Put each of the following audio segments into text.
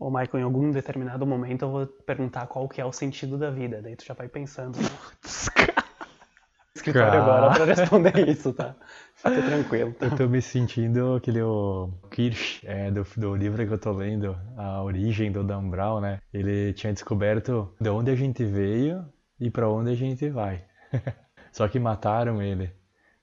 Ô, Michael, em algum determinado momento eu vou perguntar qual que é o sentido da vida. Daí tu já vai pensando. Né? Escritório agora pra responder isso, tá? Fica tranquilo. Tá? Eu tô me sentindo aquele o Kirsch, é, do, do livro que eu tô lendo, A Origem do Dan Brown, né? Ele tinha descoberto de onde a gente veio e para onde a gente vai. Só que mataram ele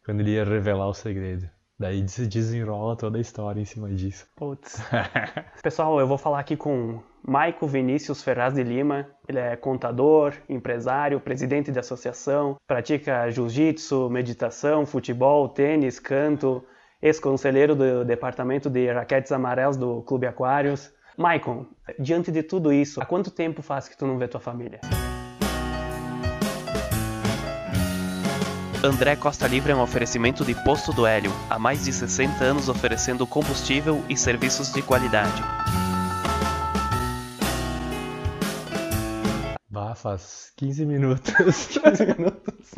quando ele ia revelar o segredo. Daí se desenrola toda a história em cima disso. Putz. Pessoal, eu vou falar aqui com Maico Vinícius Ferraz de Lima. Ele é contador, empresário, presidente de associação, pratica jiu-jitsu, meditação, futebol, tênis, canto, ex-conselheiro do departamento de raquetes amarelos do Clube Aquários. Maicon, diante de tudo isso, há quanto tempo faz que tu não vê tua família? André Costa Livre é um oferecimento de Posto do Hélio, há mais de 60 anos oferecendo combustível e serviços de qualidade. Bah, faz 15 minutos. 15 minutos.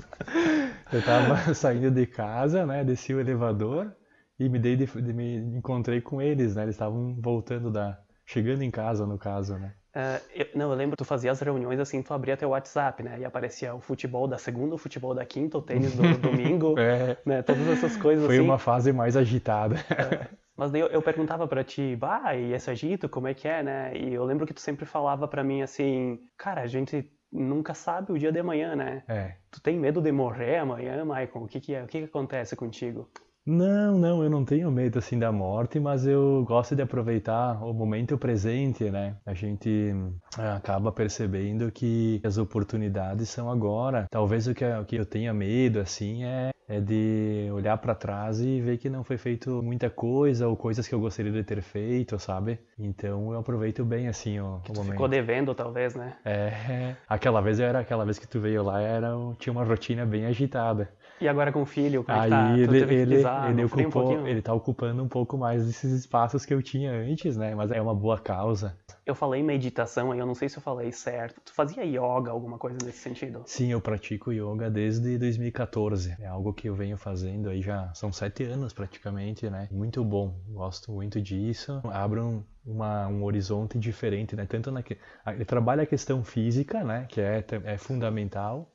Eu tava saindo de casa, né? Desci o elevador e me dei de, de, me encontrei com eles, né? Eles estavam voltando da. chegando em casa, no caso, né? Uh, eu, não, eu lembro que tu fazia as reuniões assim, tu abria teu WhatsApp, né? E aparecia o futebol da segunda, o futebol da quinta, o tênis do domingo, é. né? Todas essas coisas Foi assim. uma fase mais agitada. É. Mas daí eu, eu perguntava para ti, bah, e esse agito, como é que é, né? E eu lembro que tu sempre falava para mim assim, cara, a gente nunca sabe o dia de amanhã, né? É. Tu tem medo de morrer amanhã, Maicon? O que que é? O que que acontece contigo? Não, não, eu não tenho medo assim da morte, mas eu gosto de aproveitar o momento presente, né? A gente é, acaba percebendo que as oportunidades são agora. Talvez o que, eu tenha medo assim é, é de olhar para trás e ver que não foi feito muita coisa ou coisas que eu gostaria de ter feito, sabe? Então eu aproveito bem assim o, que o momento. Ficou devendo talvez, né? É, aquela vez era aquela vez que tu veio lá era tinha uma rotina bem agitada. E agora com o filho, como Aí é que tá? ele, ele, ele, ocupou, um ele tá ocupando um pouco mais desses espaços que eu tinha antes, né? Mas é uma boa causa. Eu falei meditação aí, eu não sei se eu falei certo. Tu fazia yoga, alguma coisa nesse sentido? Sim, eu pratico yoga desde 2014. É algo que eu venho fazendo aí já são sete anos praticamente, né? Muito bom, gosto muito disso. Abre um, uma, um horizonte diferente, né? Tanto na ele trabalha a questão física, né? Que é, é fundamental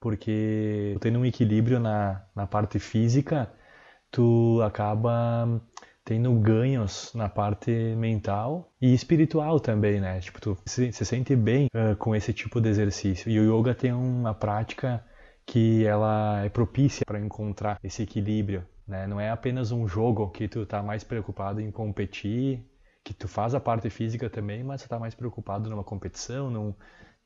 porque tendo um equilíbrio na, na parte física, tu acaba tendo ganhos na parte mental e espiritual também, né? Tipo, tu se, se sente bem uh, com esse tipo de exercício. E o yoga tem uma prática que ela é propícia para encontrar esse equilíbrio, né? Não é apenas um jogo que tu tá mais preocupado em competir, que tu faz a parte física também, mas tu tá mais preocupado numa competição, num,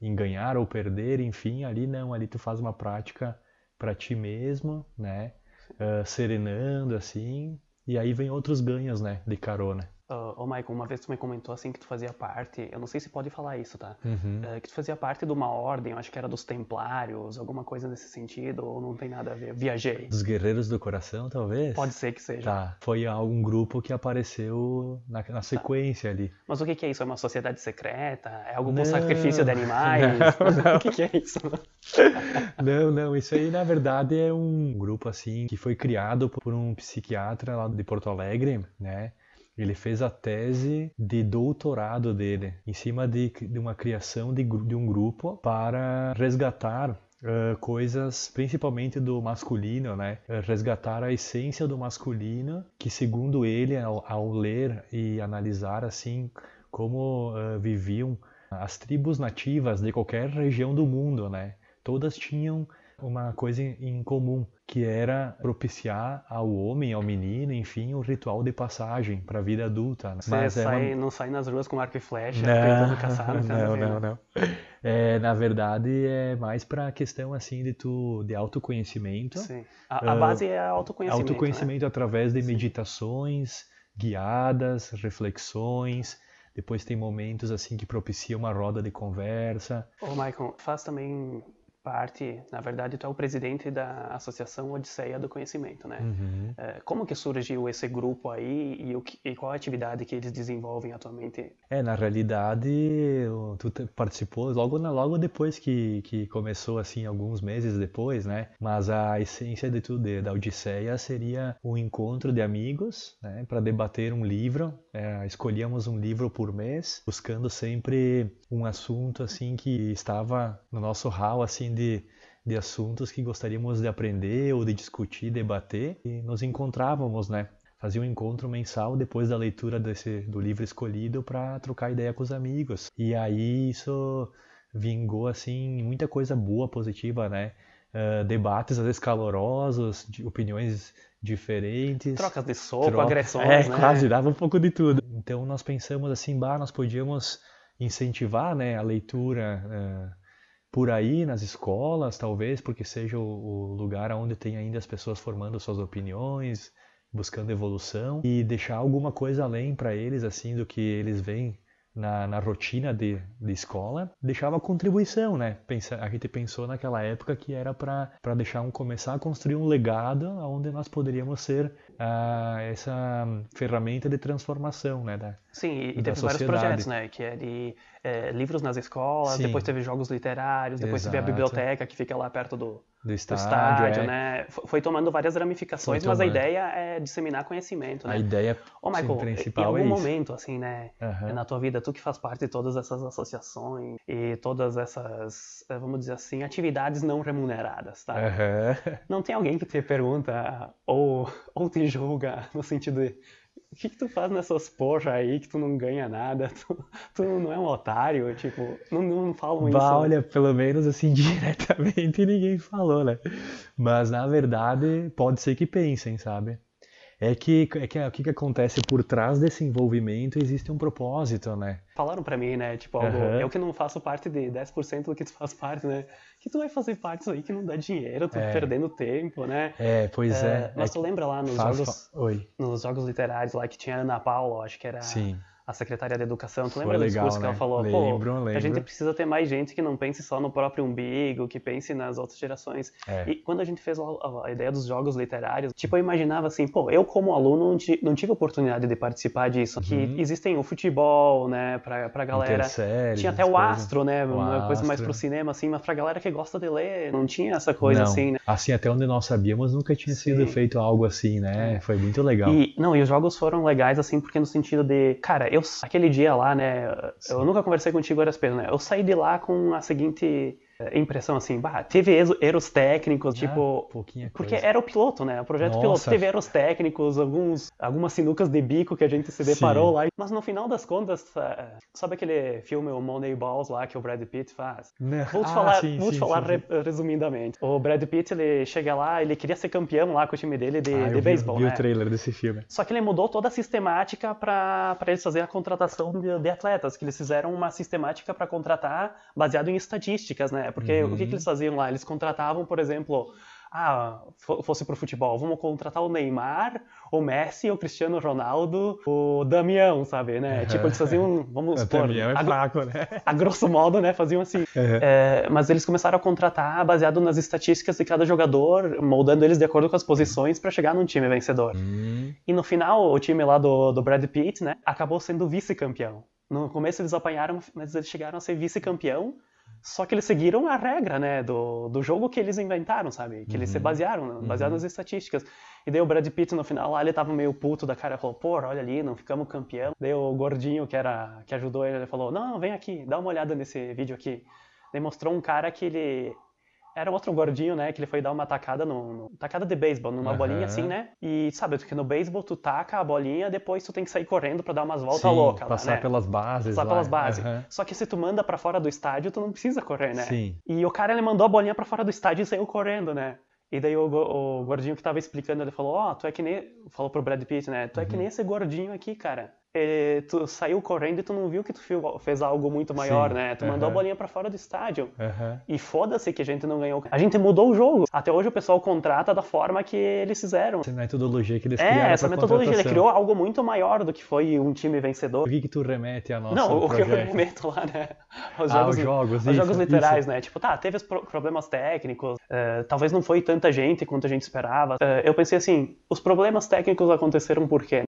em ganhar ou perder, enfim, ali não, ali tu faz uma prática para ti mesmo, né? Uh, serenando assim, e aí vem outros ganhos, né, de carona. Uh, oh, Michael, uma vez tu me comentou assim que tu fazia parte, eu não sei se pode falar isso, tá? Uhum. Uh, que tu fazia parte de uma ordem, eu acho que era dos Templários, alguma coisa nesse sentido, ou não tem nada a ver? Viajei. Dos Guerreiros do Coração, talvez? Pode ser que seja. Tá, foi algum grupo que apareceu na, na sequência tá. ali. Mas o que, que, é isso? É uma sociedade secreta? É algo com sacrifício de animais? Não, não. o que, que é isso? não, não, isso aí na verdade é um grupo assim que foi criado por um psiquiatra lá de Porto Alegre, né? Ele fez a tese de doutorado dele em cima de, de uma criação de, de um grupo para resgatar Uh, coisas principalmente do masculino, né? Resgatar a essência do masculino, que segundo ele, ao, ao ler e analisar assim como uh, viviam as tribos nativas de qualquer região do mundo, né? Todas tinham uma coisa em comum, que era propiciar ao homem, ao menino, enfim, o um ritual de passagem para a vida adulta. Né? Você Mas é sai, é uma... não sai nas ruas com arco e flecha, não, tentando caçar. Não, não, não, não. É, na verdade, é mais para a questão assim de tu de autoconhecimento. Sim. A, a base é autoconhecimento. Autoconhecimento né? através de meditações guiadas, reflexões. Depois tem momentos assim que propicia uma roda de conversa. Ô, Michael, faz também parte, na verdade, tu é o presidente da Associação Odisseia do Conhecimento, né? Uhum. É, como que surgiu esse grupo aí e, o que, e qual a atividade que eles desenvolvem atualmente? É, na realidade, tu participou logo, logo depois que, que começou, assim, alguns meses depois, né? Mas a essência de tudo, da Odisseia, seria um encontro de amigos, né? Para debater um livro. É, escolhíamos um livro por mês, buscando sempre um assunto, assim, que estava no nosso hall, assim, de, de assuntos que gostaríamos de aprender ou de discutir, debater, e nos encontrávamos, né? Fazia um encontro mensal depois da leitura desse, do livro escolhido para trocar ideia com os amigos. E aí isso vingou, assim, muita coisa boa, positiva, né? Uh, debates às vezes calorosos, de opiniões diferentes. Trocas de soco, troca... agressões, é, né? quase, dava um pouco de tudo. Então nós pensamos assim, bah, nós podíamos incentivar né, a leitura por aí nas escolas, talvez, porque seja o, lugar onde tem ainda as pessoas formando suas opiniões, buscando evolução e deixar alguma coisa além para eles, assim, do que eles veem na, na rotina de, de escola, deixava contribuição, né? Pensa, a gente pensou naquela época que era para deixar um começar a construir um legado onde nós poderíamos ser uh, essa ferramenta de transformação, né? Da, Sim, e, e teve sociedade. vários projetos, né? Que é de é, livros nas escolas, Sim. depois teve jogos literários, depois Exato. teve a biblioteca que fica lá perto do, do estádio, estádio é. né? Foi tomando várias ramificações, mas a ideia é disseminar conhecimento, né? A ideia Ô, Michael, sim, principal em algum é momento, assim, né? Uhum. Na tua vida, tu que faz parte de todas essas associações e todas essas, eh, vamos dizer assim, atividades não remuneradas, tá? Uhum. Não tem alguém que te pergunta ou, ou te julga no sentido de o que, que tu faz nessas porra aí que tu não ganha nada? Tu, tu não é um otário? Tipo, não, não falam bah, isso. Olha, pelo menos assim, diretamente ninguém falou, né? Mas na verdade, pode ser que pensem, sabe? É que, é que o que, que acontece por trás desse envolvimento existe um propósito, né? Falaram para mim, né? Tipo, algo, uhum. eu que não faço parte de 10% do que tu faz parte, né? Que tu vai fazer parte disso aí que não dá dinheiro, tu é. perdendo tempo, né? É, pois é. é. Mas é tu lembra lá nos faz... jogos. Oi. Nos jogos literários lá que tinha Ana Paula, acho que era. Sim a secretária da Educação. Tu lembra Foi do legal, discurso né? que ela falou? Lembro, Pô, lembro. a gente precisa ter mais gente que não pense só no próprio umbigo, que pense nas outras gerações. É. E quando a gente fez a, a, ideia dos jogos literários, tipo, eu imaginava assim, pô, eu como aluno não, tive oportunidade de participar disso. Uhum. Que existem o futebol, né, pra, pra galera. Tinha até o astro, né, o uma astro. coisa mais pro cinema, assim, mas pra galera que gosta de ler, não tinha essa coisa não. assim, né? Assim, até onde nós sabíamos, nunca tinha Sim. sido feito algo assim, né? É. Foi muito legal. E, não, e os jogos foram legais, assim, porque no sentido de, cara, eu, aquele dia lá, né, eu nunca conversei contigo a respeito, né, eu saí de lá com a seguinte impressão, assim, bah, teve erros técnicos, Ah, tipo, pouquinha porque coisa. era o piloto, né, o projeto Nossa. piloto teve erros técnicos, alguns, algumas sinucas de bico que a gente se deparou Sim. lá, mas no final das contas, eh, sabe aquele filme, o Moneyballs lá, que o Brad Pitt faz? Né? Vou te Ah, falar, sim, vou te sim, falar sim, re- sim. resumidamente. O Brad Pitt, ele chega lá, ele queria ser campeão lá com o time dele de, Ah, de vi, beisebol, vi né? o trailer desse filme. Só que ele mudou toda a sistemática para eles fazerem a contratação de, de atletas, que eles fizeram uma sistemática para contratar baseado em estatísticas, né? Porque Uhum. o que, que eles faziam lá? Eles contratavam, por exemplo, ah, fo- fosse pro futebol, vamos contratar o Neymar, o Messi, o Cristiano Ronaldo, o Damião, sabe, né? Uhum. Tipo, eles faziam, vamos O supor, Damião é a, fraco, né? a grosso modo, né? Faziam assim. Uhum. É, mas eles começaram a contratar baseado nas estatísticas de cada jogador, moldando eles de acordo com as posições para chegar num time vencedor. Hum, E no final, o time lá do, do Brad Pitt, né, acabou sendo vice-campeão. No começo eles apanharam, mas eles chegaram a ser vice-campeão, só que eles seguiram a regra, né, do, do jogo que eles inventaram, sabe? Que eles se Uhum. basearam, baseado Uhum. nas estatísticas. E daí o Brad Pitt no final lá, ele tava meio puto da cara, falou, pô, olha ali, não ficamos campeão. Daí o gordinho que era que ajudou ele, ele falou, não, vem aqui, dá uma olhada nesse vídeo aqui. Daí mostrou um cara que ele era outro gordinho, né? Que ele foi dar uma tacada no, no- tacada de beisebol, numa Aham. bolinha assim, né? E sabe, porque no beisebol tu taca a bolinha, depois tu tem que sair correndo pra dar umas voltas sim, loucas lá, passar né? pelas bases Passar lá. pelas bases. Aham. Só que se tu manda pra fora do estádio, tu não precisa correr, né? Sim. E o cara ele mandou a bolinha pra fora do estádio e saiu correndo, né? E daí o, o gordinho que tava explicando, ele falou, ó, tu é que nem. Falou pro Brad Pitt, né? Tu é que Uhum. nem esse gordinho aqui, cara. Eh, tu saiu correndo e tu não viu que tu fez algo muito maior, Sim, né? Tu mandou a bolinha pra fora do estádio. Aham. E foda-se que a gente não ganhou. A gente mudou o jogo. Até hoje o pessoal contrata da forma que eles fizeram. Essa metodologia que eles É, criaram essa pra metodologia, ele criou algo muito maior do que foi um time vencedor. O que que tu remete a nosso não, o que eu projeto? remeto lá, né? Os Ah, jogos, os jogos, os isso, jogos literais, isso. né? Tipo, tá, teve os pro- problemas técnicos, eh, talvez não foi tanta gente quanto a gente esperava. Eh, eu pensei assim, os problemas técnicos aconteceram por quê?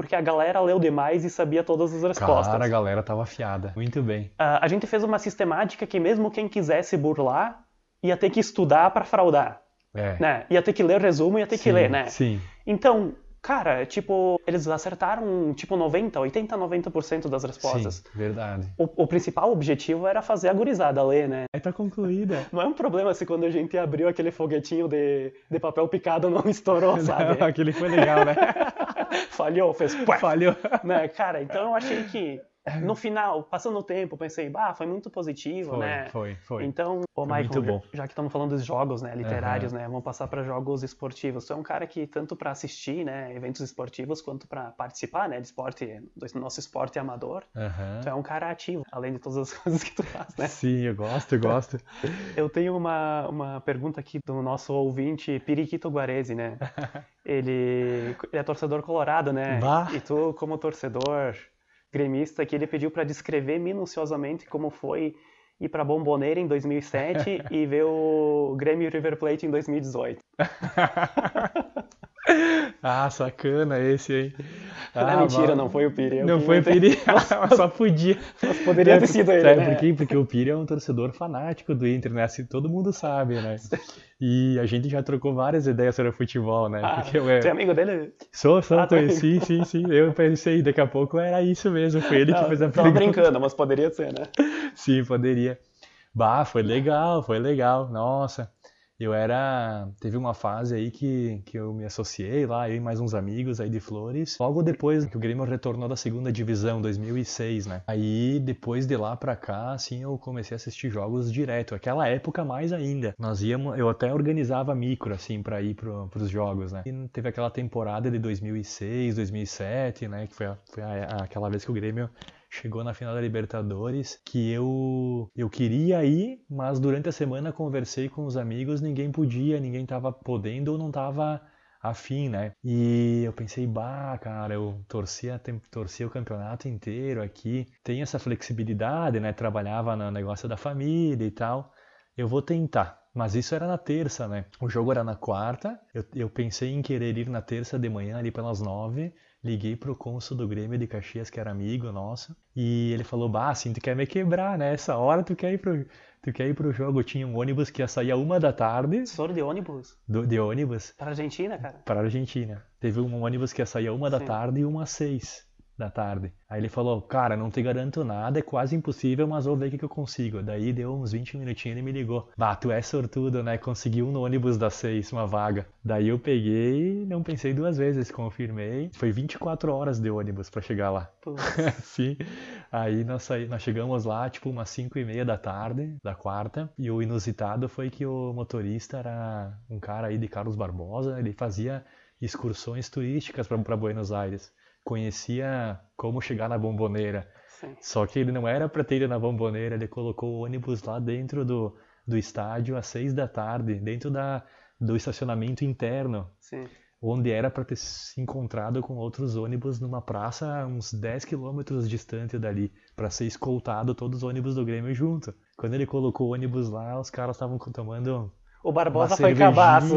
Porque a galera leu demais e sabia todas as respostas. Cara, a galera tava afiada. Muito bem. Ah, a gente fez uma sistemática que mesmo quem quisesse burlar ia ter que estudar pra fraudar, É. né? Ia ter que ler resumo, ia ter que Sim, ler, né? Sim. Então, cara, tipo, eles acertaram tipo 90, 80, 90% das respostas. Sim, verdade. O, o principal objetivo era fazer a gurizada ler, né? Aí tá concluída. Não é um problema se quando a gente abriu aquele foguetinho de, de papel picado não estourou, sabe? Aquele foi legal, né? Falhou, fez Falhou. né? Cara, então eu achei que no final, passando o tempo, pensei, bah, foi muito positivo, Foi, né? foi, foi. Então, ô Michael, muito bom. já que estamos falando dos jogos, né, literários, né, vamos passar para jogos esportivos. Tu é um cara que tanto para assistir, né, eventos esportivos, quanto para participar, né, de esporte, do nosso esporte amador. Aham. Tu é um cara ativo, além de todas as coisas que tu faz, né? Sim, eu gosto, eu gosto. Eu tenho uma, uma pergunta aqui do nosso ouvinte Periquito Guarese, né? Ele, ele é torcedor colorado, né? Bah. E tu, como torcedor gremista, que ele pediu para descrever minuciosamente como foi ir para Bomboneira em 2007 e ver o Grêmio River Plate em 2018. ah, sacana esse aí. não é Ah, mentira, mas- não foi o Piri. eu Não que foi o. Piri, só podia. Mas poderia ter sido ele, Sabe né? por quê? Porque o Piri é um torcedor fanático do Inter, né? Assim, todo mundo sabe, né? E a gente já trocou várias ideias sobre futebol, né? Ah, Porque Tu é amigo dele? sou, sou, Ah, tá. sim, sim, sim. Eu pensei, daqui a pouco era isso mesmo. Foi ele que Não, fez a tava pergunta. brincando, mas poderia ser, né? Sim, poderia. Bah, foi legal, foi legal. Nossa, eu era. Teve uma fase aí que, que eu me associei lá, eu e mais uns amigos aí de Flores. Logo depois que o Grêmio retornou da segunda divisão, 2006, né? Aí depois de lá pra cá, assim, eu comecei a assistir jogos direto. Aquela época mais ainda. Nós íamos, eu até organizava micro, assim, pra ir pro, pros jogos, né? E teve aquela temporada de 2006, 2007, né? Que foi, a- foi a- aquela vez que o Grêmio chegou na final da Libertadores, que eu eu queria ir, mas durante a semana conversei com os amigos, ninguém podia, ninguém tava podendo ou não tava afim, né? E eu pensei, bah, cara, eu torcia, torcia o campeonato inteiro aqui, tem essa flexibilidade, né? Trabalhava no negócio da família e tal. Eu vou tentar. Mas isso era na terça, né? O jogo era na quarta. Eu, eu pensei em querer ir na terça de manhã, ali pelas nove. Liguei pro cônsul do Grêmio de Caxias, que era amigo nosso. E ele falou: Bah, assim, tu quer me quebrar, né? Essa hora tu quer ir pro, tu quer ir pro jogo. Tinha um ônibus que ia sair a uma da tarde, Soro de ônibus do- de ônibus, pra Argentina, cara. para a Argentina. Teve um ônibus que ia sair a uma da Sim. tarde e uma às seis da tarde. Aí ele falou, cara, não te garanto nada, é quase impossível, mas vou ver o que, que eu consigo. Daí deu uns 20 minutinhos e ele me ligou. Bah, tu é sortudo, né? Conseguiu no ônibus das seis uma vaga. Daí eu peguei, não pensei duas vezes, confirmei. Foi 24 horas de ônibus pra chegar lá. Sim. Aí nós, saí, nós chegamos lá, tipo, umas 5 e meia da tarde, da quarta. E o inusitado foi que o motorista era um cara aí de Carlos Barbosa. Ele fazia excursões turísticas para Buenos Aires. Conhecia como chegar na bomboneira. Sim. Só que ele não era para ter ido na bomboneira, ele colocou o ônibus lá dentro do, do estádio às 6 da tarde, dentro da, do estacionamento interno Sim. onde era para ter se encontrado com outros ônibus numa praça uns 10 quilômetros distante dali, para ser escoltado todos os ônibus do Grêmio junto. Quando ele colocou o ônibus lá, os caras estavam tomando O uma Barbosa foi cabaço.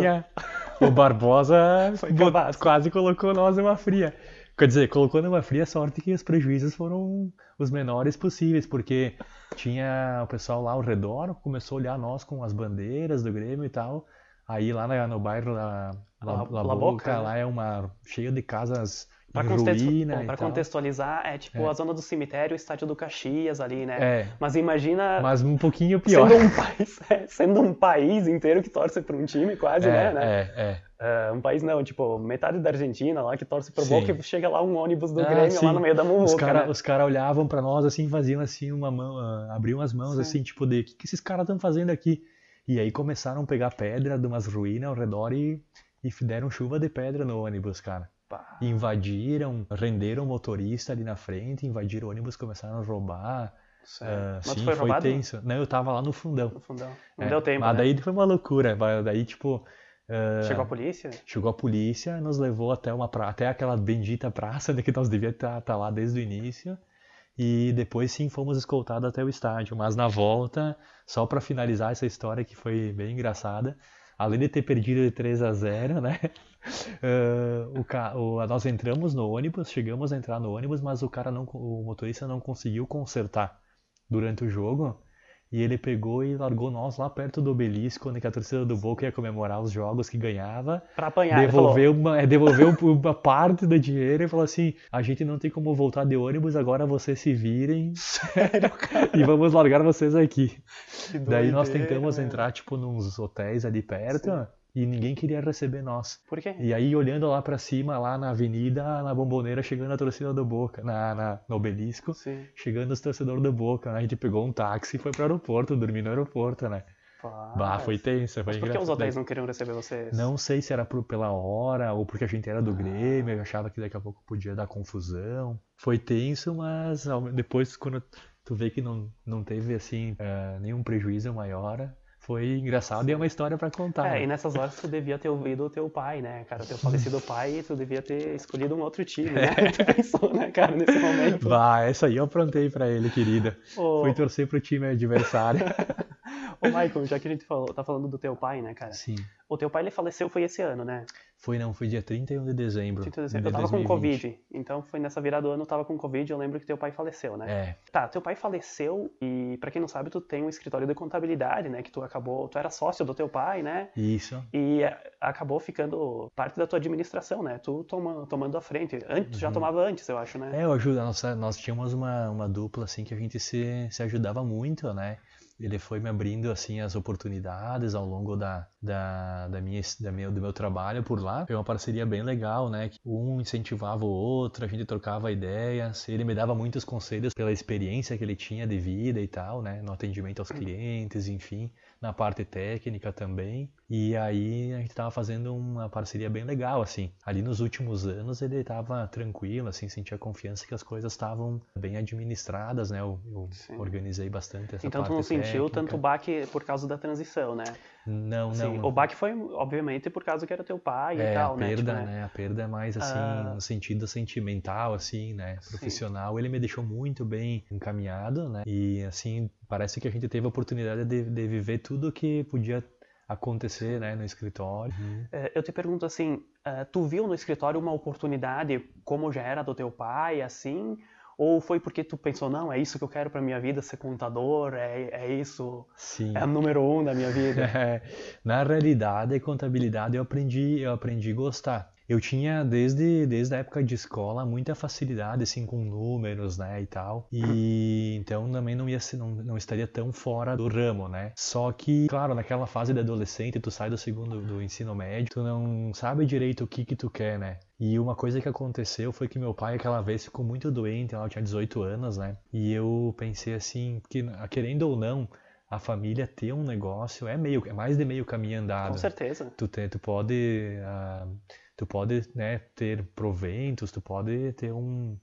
O Barbosa Foi quase colocou nós numa fria. Quer dizer, colocou numa fria sorte que os prejuízos foram os menores possíveis, porque tinha o pessoal lá ao redor, começou a olhar nós com as bandeiras do Grêmio e tal. Aí lá no bairro La, La, La- La Boca, né? lá é uma cheia de casas Pra, ruína contextualizar, é tipo É. a zona do cemitério, o estádio do Caxias ali, né? É, Mas imagina mas um pouquinho pior. sendo um país, é, sendo um país inteiro que torce pra um time, quase, né? é, né? é, é. É, um país não, tipo, metade da Argentina lá que torce pro. Boca e chega lá um ônibus do Ah, Grêmio sim. lá no meio da Os muvuca, caras né? os cara olhavam pra nós assim, faziam assim uma mão, ah, abriam as mãos Sim. assim, tipo de, o que, que esses caras estão fazendo aqui? E aí começaram a pegar pedra de umas ruínas ao redor e, e deram chuva de pedra no ônibus, cara. Pá. Invadiram, renderam o motorista ali na frente, invadiram o ônibus, começaram a roubar. Tu sim, foi foi tenso. Não, eu tava lá no fundão. No fundão. Não É, deu tempo, Mas né? daí foi uma loucura. Daí, tipo. ah, Chegou a polícia? Chegou a polícia, nos levou até uma pra... até aquela bendita praça né, que nós devíamos estar lá desde o início. E depois sim fomos escoltados até o estádio. Mas na volta, só para finalizar essa história que foi bem engraçada, além de ter perdido de 3 a 0, né? Ah, o ca... o- Nós entramos no ônibus, chegamos a entrar no ônibus, mas o cara não, o motorista não conseguiu consertar durante o jogo. E ele pegou e largou nós lá perto do obelisco, onde a torcida do Boca ia comemorar os jogos que ganhava. Pra apanhar. Devolveu uma, é, devolveu uma parte do dinheiro e falou assim: a gente não tem como voltar de ônibus, agora vocês se virem Sério, cara. e vamos largar vocês aqui. Daí nós tentamos velho. entrar, tipo, nos hotéis ali perto Sim. E ninguém queria receber nós. Por quê? E aí, olhando lá pra cima, lá na avenida, na bomboneira, chegando a torcida do Boca, na, na- no obelisco, Sim. chegando os torcedores do Boca. né? A gente pegou um táxi e foi pro aeroporto, dormir no aeroporto, né? Bah, foi tenso, foi Mas por que os hotéis não queriam receber vocês? Não sei se era por- pela hora ou porque a gente era do Grêmio, eu achava que daqui a pouco podia dar confusão. Foi tenso, mas depois quando tu vê que não, não teve assim eh, nenhum prejuízo maior, foi engraçado e é uma história pra contar. É, né? e nessas horas tu devia ter ouvido o teu pai, né, cara? O teu falecido pai, tu devia ter escolhido um outro time, né? Tu pensou, né, cara, nesse momento. Bah, essa aí eu aprontei pra ele, querida. Ô, Fui torcer pro time adversário. ô Michael, já que a gente falou, tá falando do teu pai, né, cara? Sim. O teu pai, ele faleceu, foi esse ano, né? Foi não, foi dia 31 de dezembro. Eu de tava com 2020. Covid, então foi nessa virada do ano, eu tava com Covid, eu lembro que teu pai faleceu, né? É, Tá, teu pai faleceu e, pra quem não sabe, tu tem um escritório de contabilidade, né? Que tu acabou, tu era sócio do teu pai, né? isso. E é, acabou ficando parte da tua administração, né? Tu toma, tomando a frente. Antes, tu já Uhum. tomava antes, eu acho, né? É, eu ajudo, nós, nós tínhamos uma, uma dupla assim que a gente se, se ajudava muito, né? Ele foi me abrindo assim as oportunidades ao longo da, da, da minha, da minha, do meu trabalho por lá. Foi uma parceria bem legal, né? que Um incentivava o outro, a gente trocava ideias. Ele me dava muitos conselhos pela experiência que ele tinha de vida e tal, né? No atendimento aos clientes, enfim, na parte técnica também. E aí a gente tava fazendo uma parceria bem legal, assim. Ali nos últimos anos ele tava tranquilo, assim, sentia confiança que as coisas estavam bem administradas, né? Eu, eu organizei bastante essa Então tu parte não sentiu técnica. tanto baque por causa da transição, né? Não, Sim, não. o baque foi, obviamente, por causa que era teu pai é, e tal, a né? perda, Tipo, né? A perda é mais assim, Ah. no sentido sentimental, assim, né? Sim. Profissional. Ele me deixou muito bem encaminhado, né? E assim, parece que a gente teve a oportunidade de, de viver tudo que podia acontecer, né? No escritório. É, Eu te pergunto assim, eh, tu viu no escritório uma oportunidade como já era do teu pai, assim? Ou foi porque tu pensou, não, é isso que eu quero pra minha vida, ser contador, é, é isso, Sim. é o número um da minha vida? É, Na realidade, contabilidade eu aprendi, eu aprendi a gostar. Eu tinha desde, desde a época de escola muita facilidade assim com números, né, e tal. E então também não ia ser, não, não estaria tão fora do ramo, né? Só que, claro, naquela fase de adolescente, tu sai do segundo do ensino médio, tu não sabe direito o que que tu quer, né? E uma coisa que aconteceu foi que meu pai aquela vez ficou muito doente, ela tinha 18 anos, né? E eu pensei assim, que querendo ou não, a família ter um negócio é meio, é mais de meio caminho andado. Com certeza. Tu, tu pode, ah, tu pode né, ter proventos, tu pode ter um,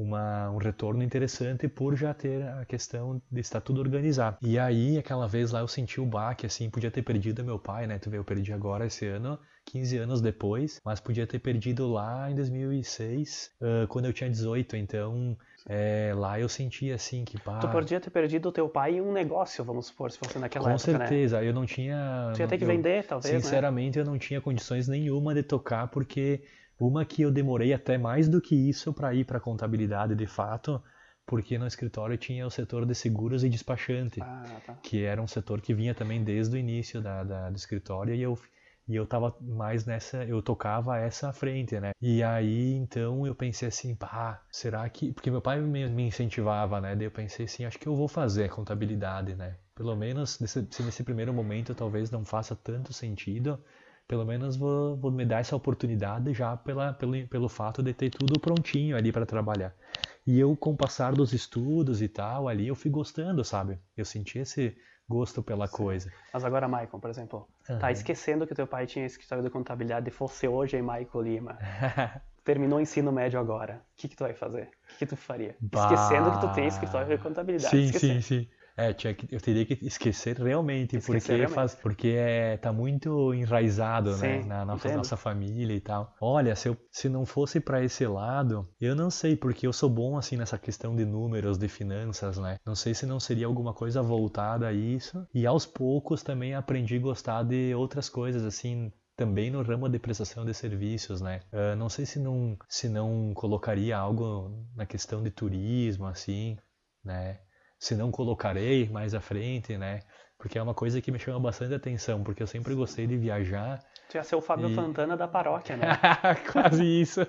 uma, um retorno interessante por já ter a questão de estar tudo organizado. E aí, aquela vez lá, eu senti o baque, assim, podia ter perdido meu pai, né? Tu vê, eu perdi agora esse ano, 15 anos depois, mas podia ter perdido lá em 2006, ah, quando eu tinha 18, então... é, lá eu senti assim que pá, Tu podia ter perdido o teu pai em um negócio, vamos supor, se fosse naquela com época, né? certeza, eu não tinha Tu ia ter que eu- vender, talvez, né? Sinceramente, eu não tinha condições nenhuma de tocar, porque uma que eu demorei até mais do que isso para ir para contabilidade de fato, porque no escritório tinha o setor de seguros e despachante, Ah, tá. que era um setor que vinha também desde o início da, da- do escritório e eu e eu tava mais nessa, eu tocava essa frente, né? E aí, então, eu pensei assim, pá, será que... Porque meu pai me, me incentivava, né? Daí eu pensei assim, acho que eu vou fazer contabilidade, né? Pelo menos, nesse, se nesse primeiro momento talvez não faça tanto sentido, pelo menos vou, vou me dar essa oportunidade já pela, pelo, pelo fato de ter tudo prontinho ali para trabalhar. E eu, com o passar dos estudos e tal, ali eu fui gostando, sabe? Eu senti esse gosto pela coisa. Mas agora, Michael, por exemplo, tá Aham. esquecendo que teu pai tinha escritório de contabilidade e fosse hoje em Michael Lima. terminou o ensino médio agora, o que, que tu vai fazer? O que, que tu faria? Bah. Esquecendo que tu tem escritório de contabilidade. Sim, esquecendo. sim, sim. É, tinha que, eu teria que esquecer realmente, Esquecer porque realmente. faz, porque é, tá muito enraizado, né, Sim, na nossa, nossa família e tal. Olha, se, eu, se não fosse para esse lado, eu não sei, porque eu sou bom assim nessa questão de números, de finanças, né? Não sei se não seria alguma coisa voltada a isso. E aos poucos também aprendi a gostar de outras coisas, assim, também no ramo de prestação de serviços, né? Ah, não sei se não, se não colocaria algo na questão de turismo, assim, né? Se não colocarei mais à frente, né? Porque é uma coisa que me chama bastante atenção, porque eu sempre gostei de viajar. Tu ia ser o Fábio E- Fantana da paróquia, né? Quase isso.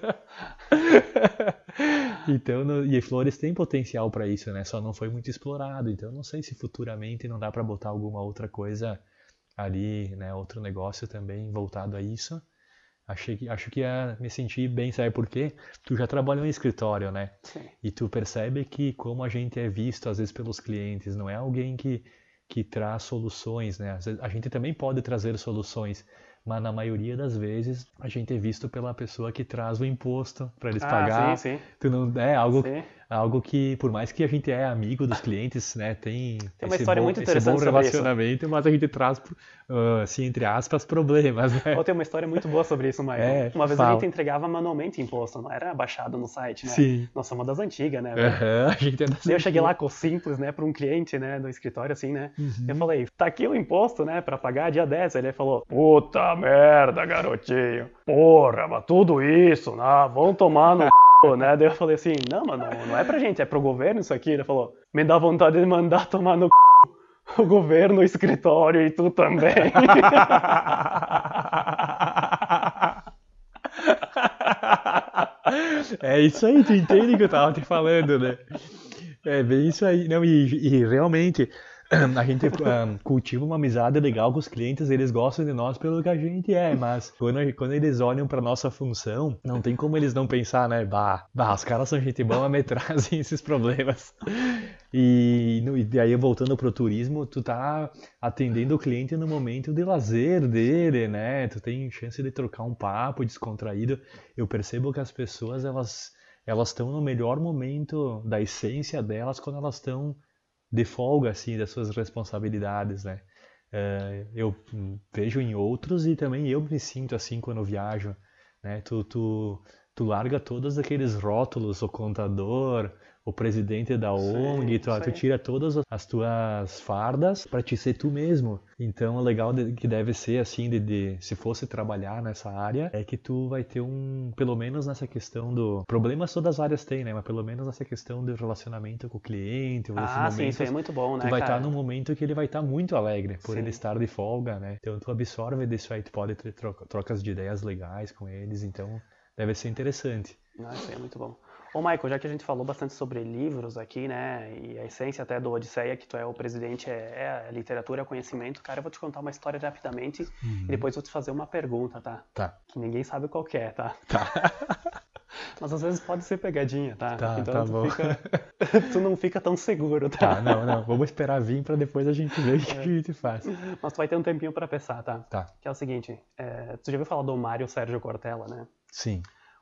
então, no- e Flores tem potencial para isso, né? Só não foi muito explorado. Então, não sei se futuramente não dá para botar alguma outra coisa ali, né? Outro negócio também voltado a isso. Achei que, acho que ia me sentir bem, sabe por quê? Tu já trabalhou em escritório, né? Sim. E tu percebe que como a gente é visto às vezes pelos clientes, não é alguém que, que traz soluções, né? A gente também pode trazer soluções, mas na maioria das vezes a gente é visto pela pessoa que traz o imposto para eles Ah, pagar. sim, sim. Tu não é algo, Sim. Algo que por mais que a gente é amigo dos clientes, né, tem, Tem uma esse história bom, muito esse interessante bom sobre isso. relacionamento, mas a gente traz ah, assim entre aspas problemas, né? Tem uma história muito boa sobre isso, Michael. É, uma vez a fala. gente entregava manualmente imposto, não era baixado no site, né? Sim. Nossa, uma das antigas, né? Aham, a gente é das eu cheguei lá com o simples, né, para um cliente, né, do escritório, assim, né? Uhum. Eu falei, tá aqui o imposto, né, pra pagar dia 10. Ele falou, puta merda, garotinho. Porra, mas tudo isso, né? Vão tomar no né? Daí eu falei assim, não, mano, não é pra gente, é pro governo isso aqui. Ele falou, me dá vontade de mandar tomar no c, o governo, o escritório e tu também. É isso aí, tu entende o que eu tava te falando, né? É bem isso aí. Não, e, e realmente a gente ah, cultiva uma amizade legal com os clientes, eles gostam de nós pelo que a gente é, mas quando, quando eles olham pra nossa função, não tem como eles não pensar, né? Bah, bah os caras são gente boa, mas me trazem esses problemas. E, e aí, voltando pro turismo, tu tá atendendo o cliente no momento de lazer dele, né? Tu tem chance de trocar um papo descontraído. Eu percebo que as pessoas, elas elas estão no melhor momento da essência delas quando elas estão de folga, assim, das suas responsabilidades, né? Eh, eu vejo em outros e também eu me sinto assim quando viajo, né? Tu, tu, tu larga todos aqueles rótulos, o contador, o presidente da ONG, tu, isso tu tira todas as tuas fardas para te ser tu mesmo. Então, o legal de- que deve ser assim, de, de- se fosse trabalhar nessa área, é que tu vai ter um, pelo menos nessa questão do problemas todas as áreas têm, né? Mas pelo menos nessa questão do relacionamento com o cliente, ah, sim, isso é momentos muito bom, né, tu vai estar num momento que ele vai estar muito alegre por Sim. ele estar de folga, né? Então tu absorve disso aí, tu pode ter troca- trocas de ideias legais com eles, então deve ser interessante. Ah, isso aí é muito bom. Ô, Michael, já que a gente falou bastante sobre livros aqui, né, e a essência até do Odisseia, que tu é o presidente, é, é a literatura, é conhecimento, cara, eu vou te contar uma história rapidamente e depois vou te fazer uma pergunta, tá? Tá. Que ninguém sabe qual é, tá? Tá. Mas às vezes pode ser pegadinha, tá? Tá, então tá tu, bom. Fica... tu não fica tão seguro, Tá, tá? não, não, vamos esperar vir pra depois a gente ver o que a gente faz. Mas tu vai ter um tempinho pra pensar, tá? Tá. Que é o seguinte, é, tu já ouviu falar do Mário Sérgio Cortella, né? Sim.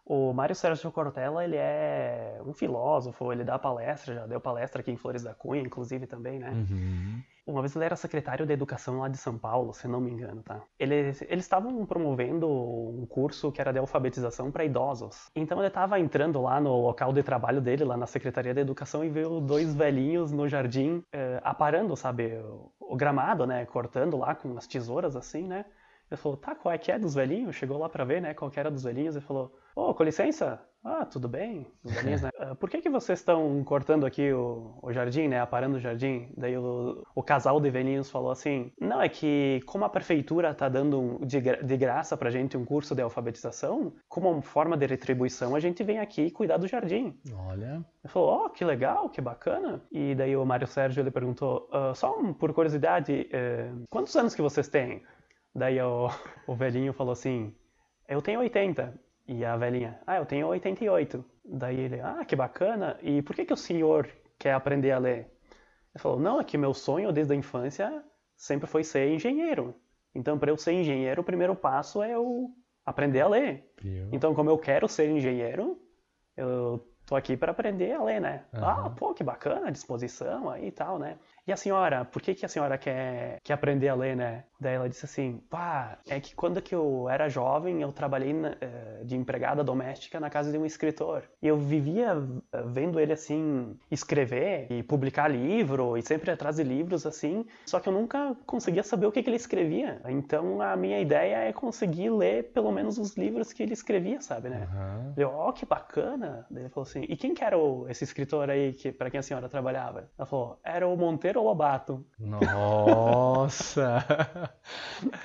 O Mário Sérgio Cortella, ele é um filósofo, ele dá palestra, já deu palestra aqui em Flores da Cunha, inclusive também, né? Uhum. Uma vez ele era secretário de educação lá de São Paulo, se não me engano, tá? Eles, eles estavam promovendo um curso que era de alfabetização para idosos. Então ele estava entrando lá no local de trabalho dele, lá na Secretaria de Educação, e viu dois velhinhos no jardim eh, aparando, sabe, o, o gramado, né? Cortando lá com umas tesouras assim, né? Ele falou, tá, qual é que é dos velhinhos? Chegou lá pra ver, né, qual que era dos velhinhos. Ele falou, ô, com licença. Ah, tudo bem? Os velhinhos, né? "Ah, Por que que vocês estão cortando aqui o, o jardim, né, aparando o jardim? Daí o, o casal de velhinhos falou assim, não, é que como a prefeitura tá dando de, de graça pra gente um curso de alfabetização, como forma de retribuição, a gente vem aqui cuidar do jardim. Olha. Ele falou, ó, que legal, que bacana. E daí o Mário Sérgio ele perguntou, "Ah, só um- por curiosidade, eh, quantos anos que vocês têm? Daí o, o velhinho falou assim, eu tenho 80. E a velhinha, ah, eu tenho 88. Daí ele, ah, que bacana. E por que que o senhor quer aprender a ler? Ele falou, não, é que meu sonho desde a infância sempre foi ser engenheiro. Então, para eu ser engenheiro, o primeiro passo é eu aprender a ler. Então, como eu quero ser engenheiro, eu tô aqui para aprender a ler, né? Aham. Ah, pô, que bacana, disposição aí e tal, né? E a senhora, por que, que a senhora quer, quer aprender a ler, né? Daí ela disse assim, pá, é que quando que eu era jovem, eu trabalhei na- eh, de empregada doméstica na casa de um escritor. E eu vivia eh, vendo ele, assim, escrever e publicar livro, e sempre atrás de livros, assim, só que eu nunca conseguia saber o que, que ele escrevia. Então, a minha ideia é conseguir ler pelo menos os livros que ele escrevia, sabe, né? Aham. Eu, ó, que bacana. Daí ele falou assim, e quem que era o- esse escritor aí que, para quem a senhora trabalhava? Ela falou, era o Monteiro Lobato. Nossa!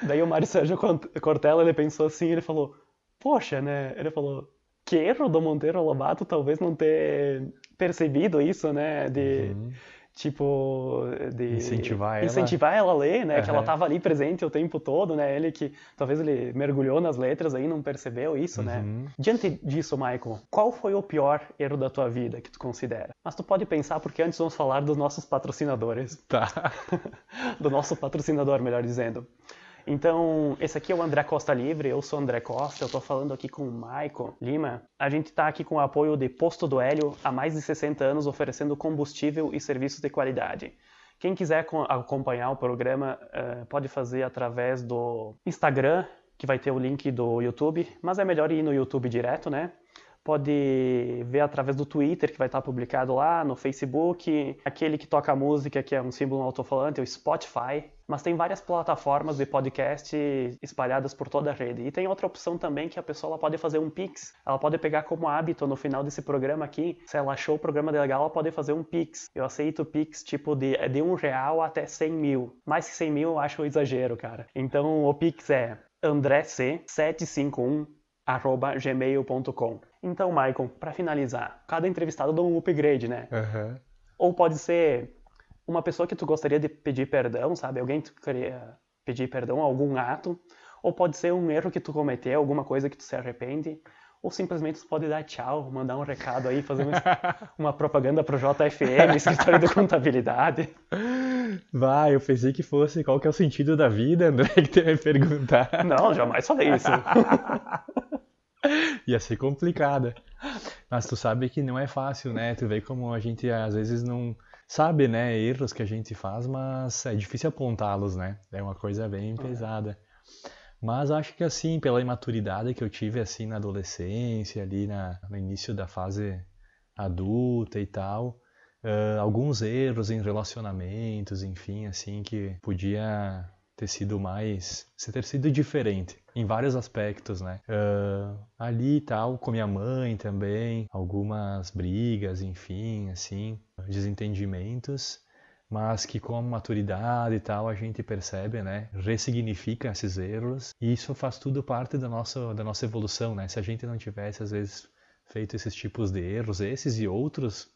Daí o Mário Sérgio Cortella, ele pensou assim, ele falou, poxa, né? Ele falou, que erro do Monteiro Lobato talvez não ter percebido isso, né? De, Uhum. Tipo, de... Incentivar ela. Incentivar ela a ler, né? Que ela Aham. tava ali presente o tempo todo, né? Ele que, talvez ele mergulhou nas letras aí, não percebeu isso, né? Uhum. Diante disso, Michael, qual foi o pior erro da tua vida que tu considera? Mas tu pode pensar, porque antes vamos falar dos nossos patrocinadores. Tá. do nosso patrocinador, melhor dizendo. Então, esse aqui é o André Costa Livre, eu sou André Costa, eu tô falando aqui com o Michael Lima. A gente tá aqui com o apoio de Posto do Hélio há mais de 60 anos, oferecendo combustível e serviços de qualidade. Quem quiser co- acompanhar o programa, eh, pode fazer através do Instagram, que vai ter o link do YouTube, mas é melhor ir no YouTube direto, né? Pode ver através do Twitter, que vai estar publicado lá, no Facebook, aquele que toca música, que é um símbolo alto-falante, o Spotify. Mas tem várias plataformas de podcast espalhadas por toda a rede. E tem outra opção também que a pessoa pode fazer um Pix. Ela pode pegar como hábito no final desse programa aqui. Se ela achou o programa legal, ela pode fazer um Pix. Eu aceito Pix tipo de, de um real até 100 mil. Mais que 100 mil eu acho um exagero, cara. Então o Pix é andrec751 arroba gmail.com. Então, Michael, para finalizar, cada entrevistado dá um upgrade, né? Aham. Ou pode ser uma pessoa que tu gostaria de pedir perdão, sabe? Alguém que tu queria pedir perdão a algum ato. Ou pode ser um erro que tu cometeu, alguma coisa que tu se arrepende. Ou simplesmente tu pode dar tchau, mandar um recado aí, fazer uma, uma propaganda pro JFM, escritório de contabilidade. Vai, eu pensei que fosse qual que é o sentido da vida, André, que tu ia me perguntar. Não, jamais falei isso. Ia ser complicada. Mas tu sabe que não é fácil, né? Tu vê como a gente às vezes não sabe, né? Erros que a gente faz, mas é difícil apontá-los, né? É uma coisa bem pesada. Mas acho que assim, pela imaturidade que eu tive assim na adolescência, ali na, no início da fase adulta e tal, ah, alguns erros em relacionamentos, enfim, assim, que podia ter sido mais, se ter sido diferente em vários aspectos, né? Ah, ali e tal, com minha mãe também, algumas brigas, enfim, assim, desentendimentos, mas que com a maturidade e tal a gente percebe, né? Ressignifica esses erros e isso faz tudo parte da nossa, da nossa evolução, né? Se a gente não tivesse, às vezes, feito esses tipos de erros, esses e outros,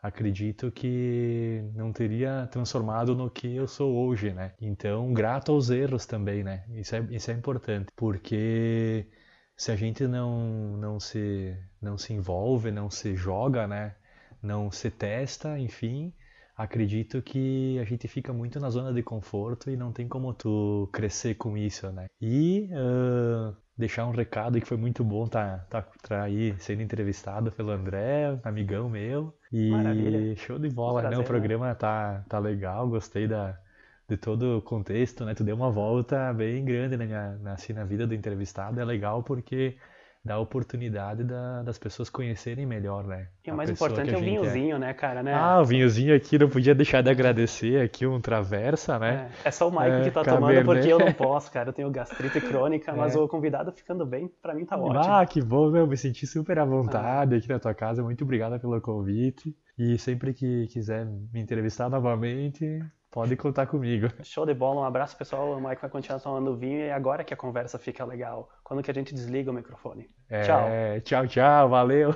acredito que não teria transformado no que eu sou hoje, né? Então, grato aos erros também, né? Isso é, isso é importante, porque se a gente não, não, se, não se envolve, não se joga, né? Não se testa, enfim, acredito que a gente fica muito na zona de conforto e não tem como tu crescer com isso, né? E ah, deixar um recado que foi muito bom tá, tá, tá aí sendo entrevistado pelo André, amigão meu. E Maravilha. show de bola, né? O programa tá, tá legal, gostei da, de todo o contexto, né? Tu deu uma volta bem grande na, minha, na, assim, na vida do entrevistado, é legal porque dá oportunidade da- das pessoas conhecerem melhor, né? E o mais importante é o gente vinhozinho, né, cara, né? Ah, o vinhozinho aqui, não podia deixar de agradecer aqui um Traversa, né? É, é só o Mike É, que tá Cabernet. tomando porque eu não posso, cara. Eu tenho gastrite crônica, mas É. o convidado ficando bem, pra mim tá ótimo. Ah, que bom, meu, me senti super à vontade aqui na tua casa. Muito obrigado pelo convite. E sempre que quiser me entrevistar novamente, pode contar comigo. Show de bola, um abraço pessoal. O Mike vai continuar tomando vinho e agora que a conversa fica legal. Quando que a gente desliga o microfone. É, Tchau. Tchau, tchau, valeu.